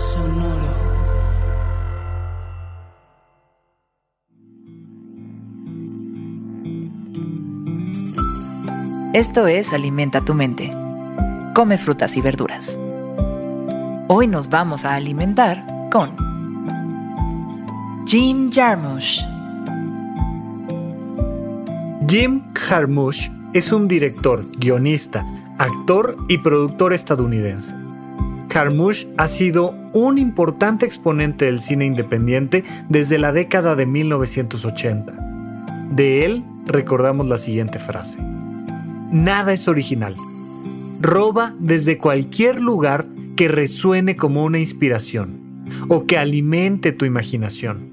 Sonoro. Esto es Alimenta tu mente. Come frutas y verduras. Hoy nos vamos a alimentar con Jim Jarmusch. Jim Jarmusch es un director, guionista, actor y productor estadounidense. Jarmusch ha sido un importante exponente del cine independiente desde la década de 1980. De él recordamos la siguiente frase. Nada es original. Roba desde cualquier lugar que resuene como una inspiración o que alimente tu imaginación.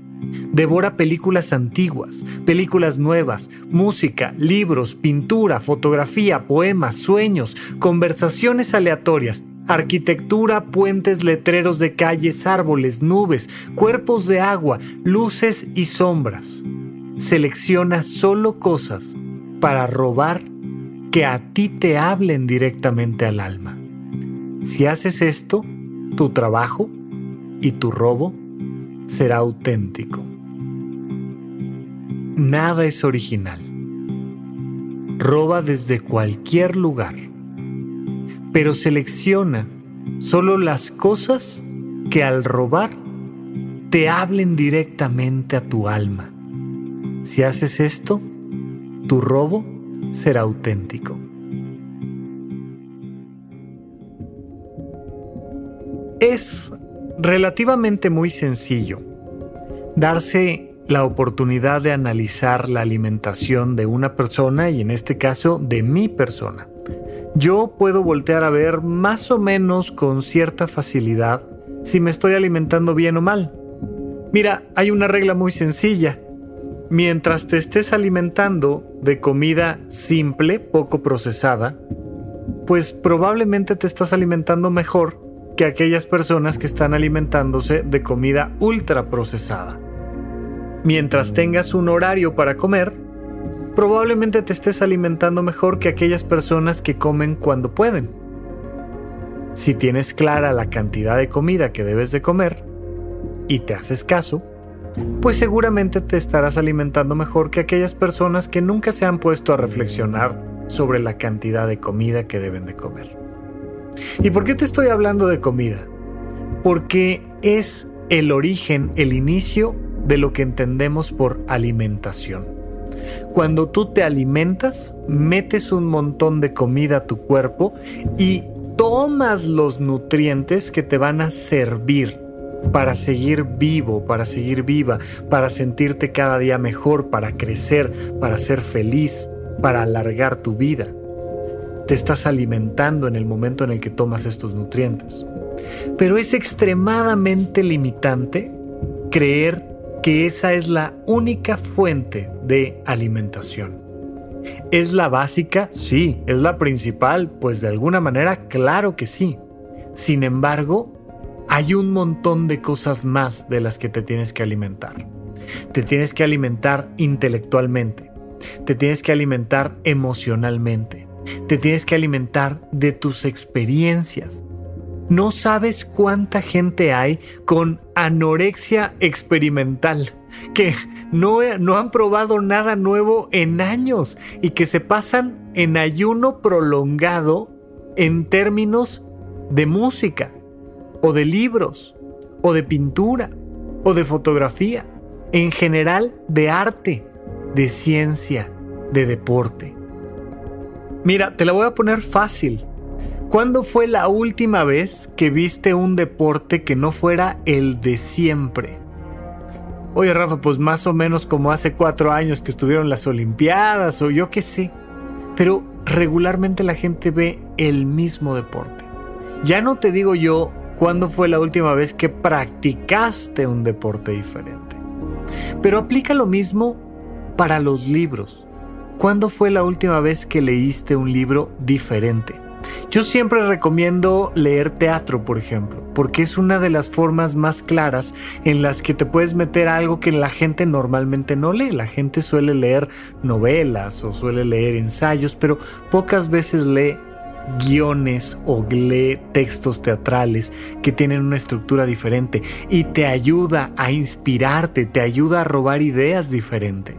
Devora películas antiguas, películas nuevas, música, libros, pintura, fotografía, poemas, sueños, conversaciones aleatorias, arquitectura, puentes, letreros de calles, árboles, nubes, cuerpos de agua, luces y sombras. Selecciona solo cosas para robar que a ti te hablen directamente al alma. Si haces esto, tu trabajo y tu robo será auténtico. Nada es original. Roba desde cualquier lugar, pero selecciona solo las cosas que al robar te hablen directamente a tu alma. Si haces esto, tu robo será auténtico. Es relativamente muy sencillo darse la oportunidad de analizar la alimentación de una persona y en este caso de mi persona. Yo puedo voltear a ver más o menos con cierta facilidad si me estoy alimentando bien o mal. Mira, hay una regla muy sencilla. Mientras te estés alimentando de comida simple, poco procesada, pues probablemente te estás alimentando mejor que aquellas personas que están alimentándose de comida ultra procesada. Mientras tengas un horario para comer, probablemente te estés alimentando mejor que aquellas personas que comen cuando pueden. Si tienes clara la cantidad de comida que debes de comer y te haces caso, pues seguramente te estarás alimentando mejor que aquellas personas que nunca se han puesto a reflexionar sobre la cantidad de comida que deben de comer. ¿Y por qué te estoy hablando de comida? Porque es el origen, el inicio de lo que entendemos por alimentación. Cuando tú te alimentas, metes un montón de comida a tu cuerpo y tomas los nutrientes que te van a servir para seguir vivo, para seguir viva, para sentirte cada día mejor, para crecer, para ser feliz, para alargar tu vida. Te estás alimentando en el momento en el que tomas estos nutrientes. Pero es extremadamente limitante creer que esa es la única fuente de alimentación. ¿Es la básica? Sí. ¿Es la principal? Pues de alguna manera, claro que sí. Sin embargo, hay un montón de cosas más de las que te tienes que alimentar. Te tienes que alimentar intelectualmente. Te tienes que alimentar emocionalmente. Te tienes que alimentar de tus experiencias. No sabes cuánta gente hay con anorexia experimental, que no, no, han probado nada nuevo en años y que se pasan en ayuno prolongado en términos de música, o de libros, o de pintura, o de fotografía, en general de arte, de ciencia, de deporte. Mira, te la voy a poner fácil. ¿Cuándo fue la última vez que viste un deporte que no fuera el de siempre? Oye Rafa, pues más o menos como hace cuatro años que estuvieron las Olimpiadas o yo qué sé. Pero regularmente la gente ve el mismo deporte. Ya no te digo yo cuándo fue la última vez que practicaste un deporte diferente. Pero aplica lo mismo para los libros. ¿Cuándo fue la última vez que leíste un libro diferente? Yo siempre recomiendo leer teatro, por ejemplo, porque es una de las formas más claras en las que te puedes meter algo que la gente normalmente no lee. La gente suele leer novelas o suele leer ensayos, pero pocas veces lee guiones o lee textos teatrales que tienen una estructura diferente y te ayuda a inspirarte, te ayuda a robar ideas diferentes.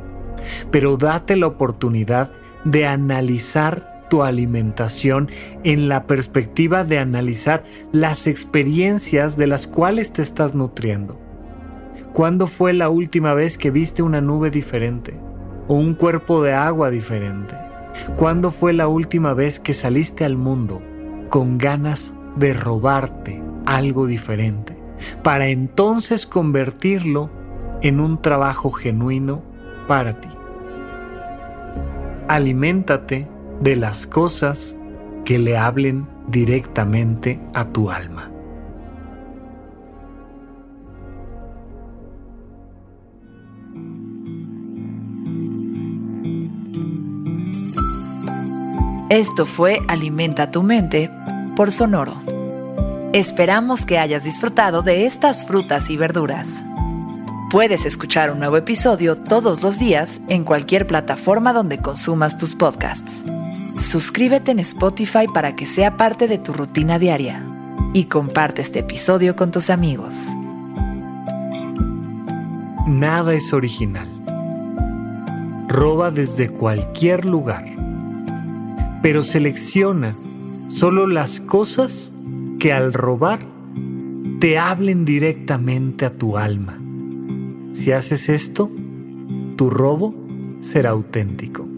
Pero date la oportunidad de analizar tu alimentación en la perspectiva de analizar las experiencias de las cuales te estás nutriendo. ¿Cuándo fue la última vez que viste una nube diferente o un cuerpo de agua diferente? ¿Cuándo fue la última vez que saliste al mundo con ganas de robarte algo diferente para entonces convertirlo en un trabajo genuino para ti? Aliméntate de las cosas que le hablen directamente a tu alma. Esto fue Alimenta tu mente por Sonoro. Esperamos que hayas disfrutado de estas frutas y verduras. Puedes escuchar un nuevo episodio todos los días en cualquier plataforma donde consumas tus podcasts. Suscríbete en Spotify para que sea parte de tu rutina diaria y comparte este episodio con tus amigos. Nada es original. Roba desde cualquier lugar, pero selecciona solo las cosas que al robar te hablen directamente a tu alma. Si haces esto, tu robo será auténtico.